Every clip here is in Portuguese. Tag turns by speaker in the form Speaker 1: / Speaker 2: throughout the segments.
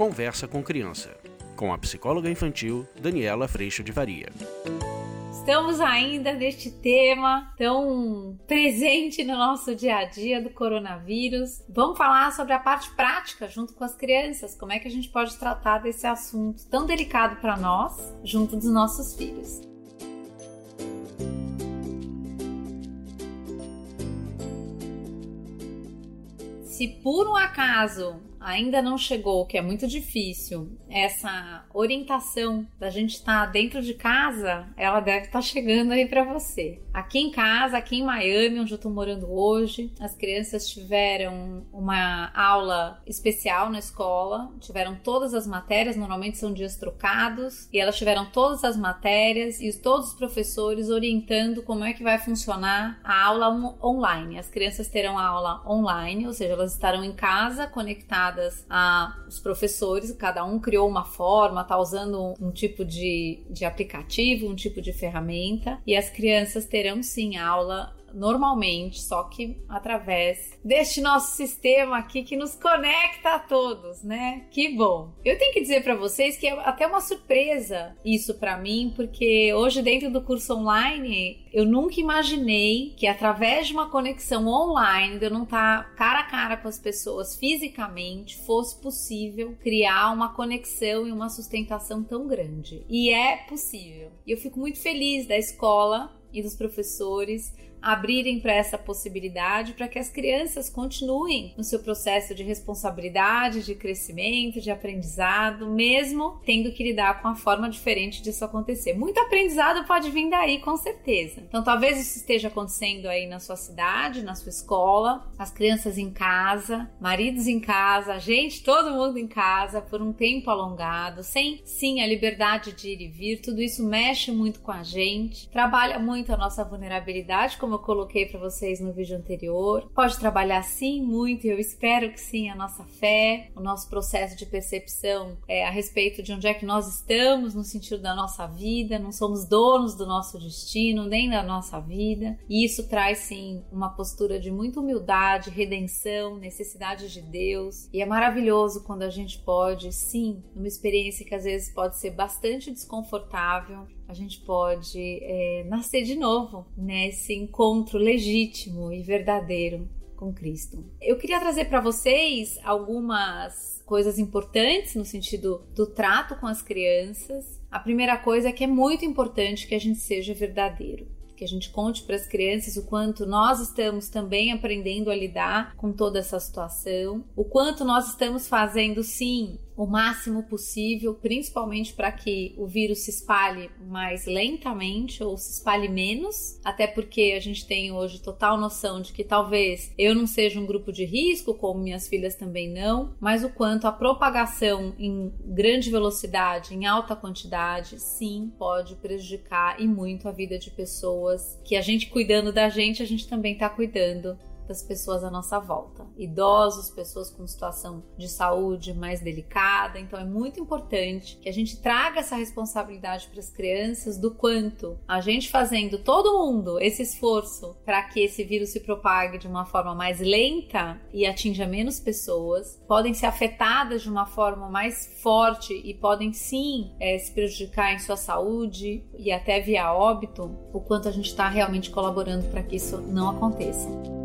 Speaker 1: Conversa com Criança, com a psicóloga infantil Daniela Freixo de Varia.
Speaker 2: Estamos ainda neste tema tão presente no nosso dia a dia do coronavírus. Vamos falar sobre a parte prática junto com as crianças, como é que a gente pode tratar desse assunto tão delicado para nós junto dos nossos filhos. Se por um acaso ainda não chegou, que é muito difícil, essa orientação da gente estar tá dentro de casa, ela deve estar tá chegando aí para você. Aqui em casa, aqui em Miami, onde eu tô morando hoje, as crianças tiveram uma aula especial na escola, tiveram todas as matérias, normalmente são dias trocados, e elas tiveram todas as matérias e todos os professores orientando como é que vai funcionar a aula online. As crianças terão a aula online, ou seja, elas estarão em casa conectadas ligadas aos professores, cada um criou uma forma, tá usando um tipo de, de aplicativo, um tipo de ferramenta, e as crianças terão sim aula normalmente, só que através deste nosso sistema aqui que nos conecta a todos, né? Que bom. Eu tenho que dizer para vocês que é até uma surpresa isso para mim, porque hoje dentro do curso online, eu nunca imaginei que através de uma conexão online, de eu não estar tá cara a cara com as pessoas fisicamente, fosse possível criar uma conexão e uma sustentação tão grande. E é possível. E eu fico muito feliz da escola e dos professores abrirem para essa possibilidade para que as crianças continuem no seu processo de responsabilidade, de crescimento, de aprendizado, mesmo tendo que lidar com a forma diferente disso acontecer. Muito aprendizado pode vir daí, com certeza. Então, talvez isso esteja acontecendo aí na sua cidade, na sua escola, as crianças em casa, maridos em casa, a gente, todo mundo em casa por um tempo alongado, sem sim a liberdade de ir e vir. Tudo isso mexe muito com a gente, trabalha muito a nossa vulnerabilidade como como eu coloquei para vocês no vídeo anterior. Pode trabalhar sim muito, e eu espero que sim, a nossa fé, o nosso processo de percepção é, a respeito de onde é que nós estamos no sentido da nossa vida, não somos donos do nosso destino, nem da nossa vida. E isso traz sim uma postura de muita humildade, redenção, necessidade de Deus. E é maravilhoso quando a gente pode, sim, numa experiência que às vezes pode ser bastante desconfortável, a gente pode é, nascer de novo nesse encontro legítimo e verdadeiro com Cristo. Eu queria trazer para vocês algumas coisas importantes no sentido do trato com as crianças. A primeira coisa é que é muito importante que a gente seja verdadeiro que a gente conte para as crianças o quanto nós estamos também aprendendo a lidar com toda essa situação, o quanto nós estamos fazendo sim o máximo possível, principalmente para que o vírus se espalhe mais lentamente ou se espalhe menos, até porque a gente tem hoje total noção de que talvez eu não seja um grupo de risco, como minhas filhas também não, mas o quanto a propagação em grande velocidade, em alta quantidade, sim, pode prejudicar e muito a vida de pessoas que a gente cuidando da gente, a gente também está cuidando das pessoas à nossa volta. Idosos, pessoas com situação de saúde mais delicada. Então é muito importante que a gente traga essa responsabilidade para as crianças do quanto a gente fazendo todo mundo esse esforço para que esse vírus se propague de uma forma mais lenta e atinja menos pessoas, podem ser afetadas de uma forma mais forte e podem sim é, se prejudicar em sua saúde e até via óbito, o quanto a gente está realmente colaborando para que isso não aconteça.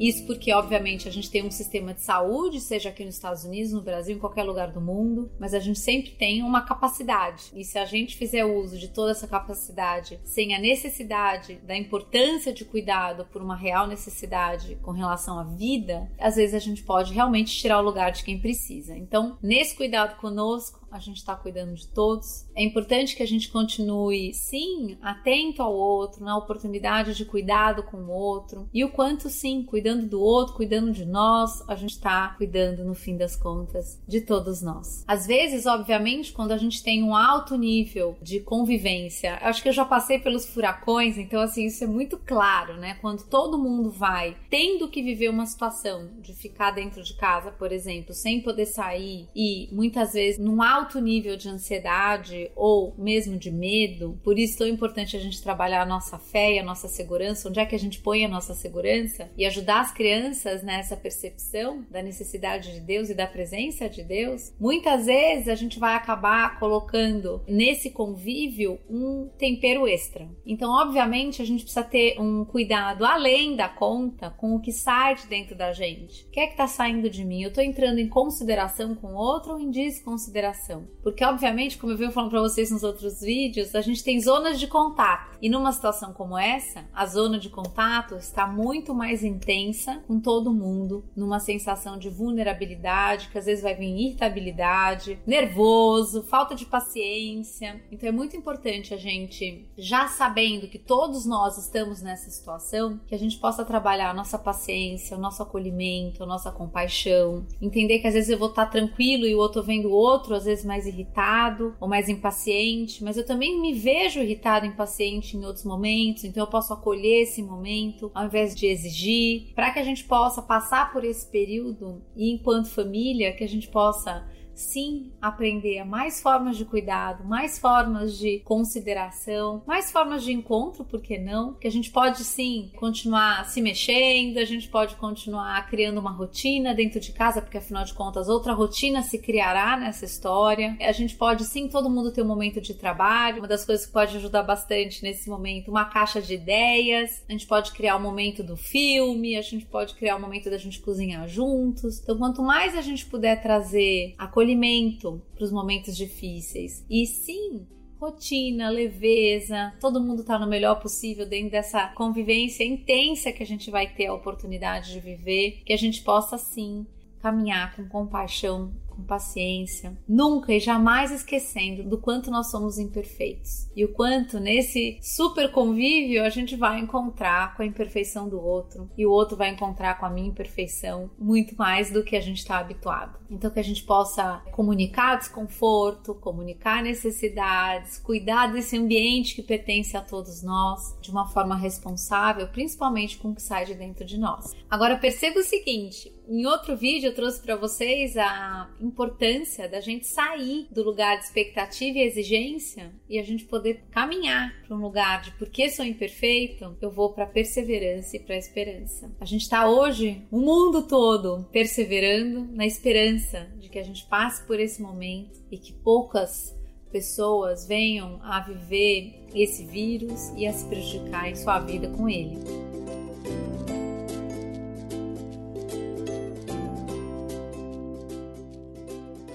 Speaker 2: Isso porque, obviamente, a gente tem um sistema de saúde, seja aqui nos Estados Unidos, no Brasil, em qualquer lugar do mundo, mas a gente sempre tem uma capacidade. E se a gente fizer uso de toda essa capacidade sem a necessidade da importância de cuidado por uma real necessidade com relação à vida, às vezes a gente pode realmente tirar o lugar de quem precisa. Então, nesse cuidado conosco, a gente está cuidando de todos. É importante que a gente continue, sim, atento ao outro, na oportunidade de cuidado com o outro e o quanto, sim, cuidando do outro, cuidando de nós, a gente está cuidando, no fim das contas, de todos nós. Às vezes, obviamente, quando a gente tem um alto nível de convivência, acho que eu já passei pelos furacões, então, assim, isso é muito claro, né? Quando todo mundo vai tendo que viver uma situação de ficar dentro de casa, por exemplo, sem poder sair e muitas vezes num alto alto nível de ansiedade ou mesmo de medo. Por isso é tão importante a gente trabalhar a nossa fé e a nossa segurança, onde é que a gente põe a nossa segurança e ajudar as crianças nessa percepção da necessidade de Deus e da presença de Deus. Muitas vezes a gente vai acabar colocando nesse convívio um tempero extra. Então, obviamente, a gente precisa ter um cuidado além da conta com o que sai de dentro da gente. O que é que está saindo de mim? Eu estou entrando em consideração com o outro ou em desconsideração? Porque, obviamente, como eu venho falando para vocês nos outros vídeos, a gente tem zonas de contato. E numa situação como essa, a zona de contato está muito mais intensa com todo mundo, numa sensação de vulnerabilidade, que às vezes vai vir irritabilidade, nervoso, falta de paciência. Então é muito importante a gente, já sabendo que todos nós estamos nessa situação, que a gente possa trabalhar a nossa paciência, o nosso acolhimento, a nossa compaixão, entender que às vezes eu vou estar tranquilo e o outro vendo o outro, às vezes mais irritado ou mais impaciente, mas eu também me vejo irritado, impaciente em outros momentos, então eu posso acolher esse momento ao invés de exigir, para que a gente possa passar por esse período e enquanto família que a gente possa sim aprender mais formas de cuidado, mais formas de consideração, mais formas de encontro, por que não? Que a gente pode sim continuar se mexendo, a gente pode continuar criando uma rotina dentro de casa, porque afinal de contas outra rotina se criará nessa história. A gente pode sim todo mundo ter um momento de trabalho, uma das coisas que pode ajudar bastante nesse momento, uma caixa de ideias. A gente pode criar o um momento do filme, a gente pode criar o um momento da gente cozinhar juntos. Então quanto mais a gente puder trazer acolhimento acolhimento para os momentos difíceis. E sim, rotina, leveza, todo mundo está no melhor possível dentro dessa convivência intensa que a gente vai ter a oportunidade de viver, que a gente possa sim caminhar com compaixão com paciência, nunca e jamais esquecendo do quanto nós somos imperfeitos e o quanto nesse super convívio a gente vai encontrar com a imperfeição do outro e o outro vai encontrar com a minha imperfeição muito mais do que a gente está habituado. Então que a gente possa comunicar desconforto, comunicar necessidades, cuidar desse ambiente que pertence a todos nós de uma forma responsável, principalmente com o que sai de dentro de nós. Agora perceba o seguinte, em outro vídeo eu trouxe para vocês a importância da gente sair do lugar de expectativa e exigência e a gente poder caminhar para um lugar de porque sou imperfeito, eu vou para perseverança e para esperança. A gente está hoje, o mundo todo, perseverando na esperança de que a gente passe por esse momento e que poucas pessoas venham a viver esse vírus e a se prejudicar em sua vida com ele.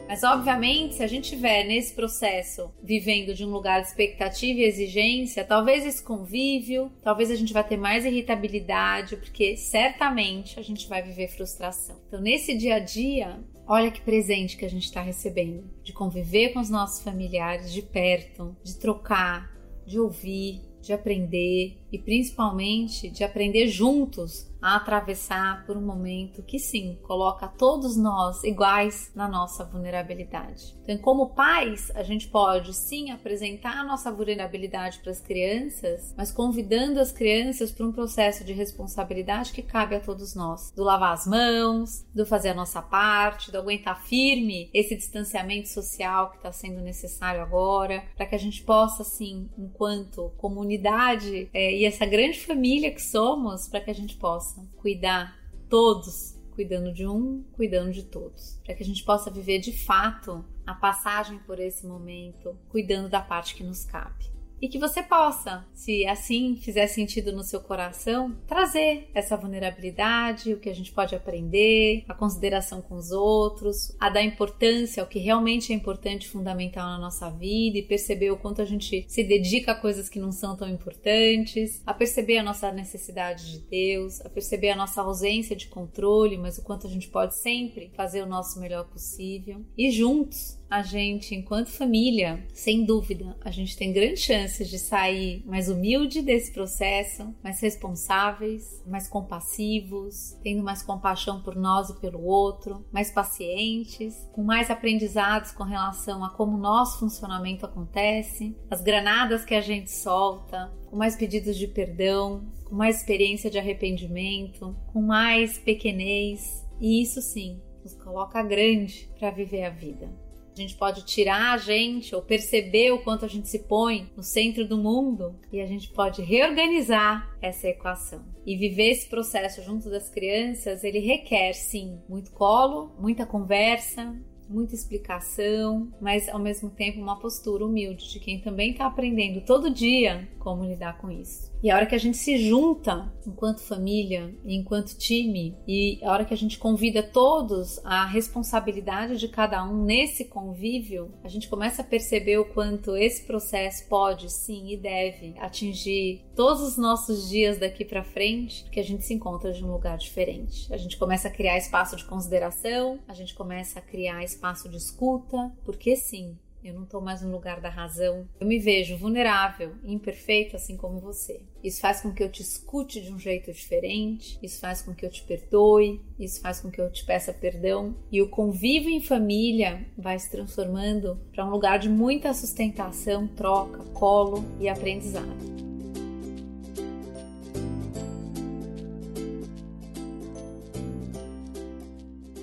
Speaker 2: Mas, obviamente, se a gente estiver nesse processo vivendo de um lugar de expectativa e exigência, talvez esse convívio, talvez a gente vai ter mais irritabilidade, porque certamente a gente vai viver frustração. Então, nesse dia a dia, Olha que presente que a gente está recebendo de conviver com os nossos familiares de perto, de trocar, de ouvir, de aprender e principalmente de aprender juntos a atravessar por um momento que sim, coloca todos nós iguais na nossa vulnerabilidade. Então, como pais, a gente pode sim apresentar a nossa vulnerabilidade para as crianças, mas convidando as crianças para um processo de responsabilidade que cabe a todos nós, do lavar as mãos, do fazer a nossa parte, do aguentar firme esse distanciamento social que está sendo necessário agora, para que a gente possa, sim, enquanto comunidade é, e essa grande família que somos, para que a gente possa cuidar todos, cuidando de um, cuidando de todos, para que a gente possa viver de fato a passagem por esse momento, cuidando da parte que nos cabe e que você possa, se assim fizer sentido no seu coração, trazer essa vulnerabilidade, o que a gente pode aprender, a consideração com os outros, a dar importância ao que realmente é importante, fundamental na nossa vida e perceber o quanto a gente se dedica a coisas que não são tão importantes, a perceber a nossa necessidade de Deus, a perceber a nossa ausência de controle, mas o quanto a gente pode sempre fazer o nosso melhor possível. E juntos a gente, enquanto família, sem dúvida, a gente tem grandes chances de sair mais humilde desse processo, mais responsáveis, mais compassivos, tendo mais compaixão por nós e pelo outro, mais pacientes, com mais aprendizados com relação a como nosso funcionamento acontece, as granadas que a gente solta, com mais pedidos de perdão, com mais experiência de arrependimento, com mais pequenez, e isso sim nos coloca grande para viver a vida. A gente pode tirar a gente ou perceber o quanto a gente se põe no centro do mundo e a gente pode reorganizar essa equação. E viver esse processo junto das crianças, ele requer sim muito colo, muita conversa, muita explicação, mas ao mesmo tempo uma postura humilde de quem também está aprendendo todo dia como lidar com isso. E a hora que a gente se junta enquanto família, enquanto time, e a hora que a gente convida todos a responsabilidade de cada um nesse convívio, a gente começa a perceber o quanto esse processo pode, sim e deve atingir todos os nossos dias daqui para frente, porque a gente se encontra de um lugar diferente. A gente começa a criar espaço de consideração, a gente começa a criar espaço de escuta, porque sim, eu não estou mais no lugar da razão. Eu me vejo vulnerável imperfeita, assim como você. Isso faz com que eu te escute de um jeito diferente, isso faz com que eu te perdoe, isso faz com que eu te peça perdão. E o convívio em família vai se transformando para um lugar de muita sustentação, troca, colo e aprendizado.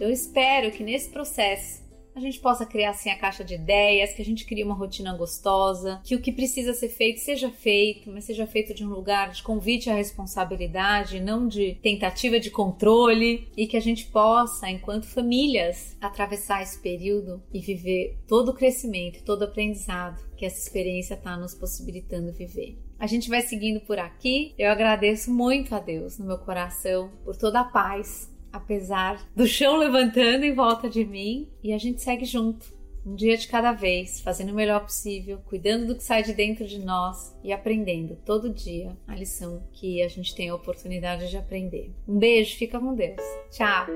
Speaker 2: Eu espero que nesse processo a gente possa criar assim a caixa de ideias, que a gente crie uma rotina gostosa, que o que precisa ser feito seja feito, mas seja feito de um lugar de convite à responsabilidade, não de tentativa de controle, e que a gente possa, enquanto famílias, atravessar esse período e viver todo o crescimento, todo o aprendizado que essa experiência está nos possibilitando viver. A gente vai seguindo por aqui. Eu agradeço muito a Deus no meu coração por toda a paz apesar do chão levantando em volta de mim, e a gente segue junto, um dia de cada vez, fazendo o melhor possível, cuidando do que sai de dentro de nós e aprendendo todo dia a lição que a gente tem a oportunidade de aprender. Um beijo, fica com Deus. Tchau.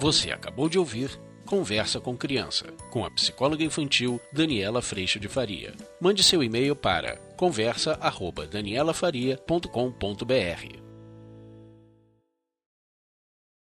Speaker 1: Você acabou de ouvir Conversa com Criança, com a psicóloga infantil Daniela Freixo de Faria. Mande seu e-mail para conversa@danielafaria.com.br.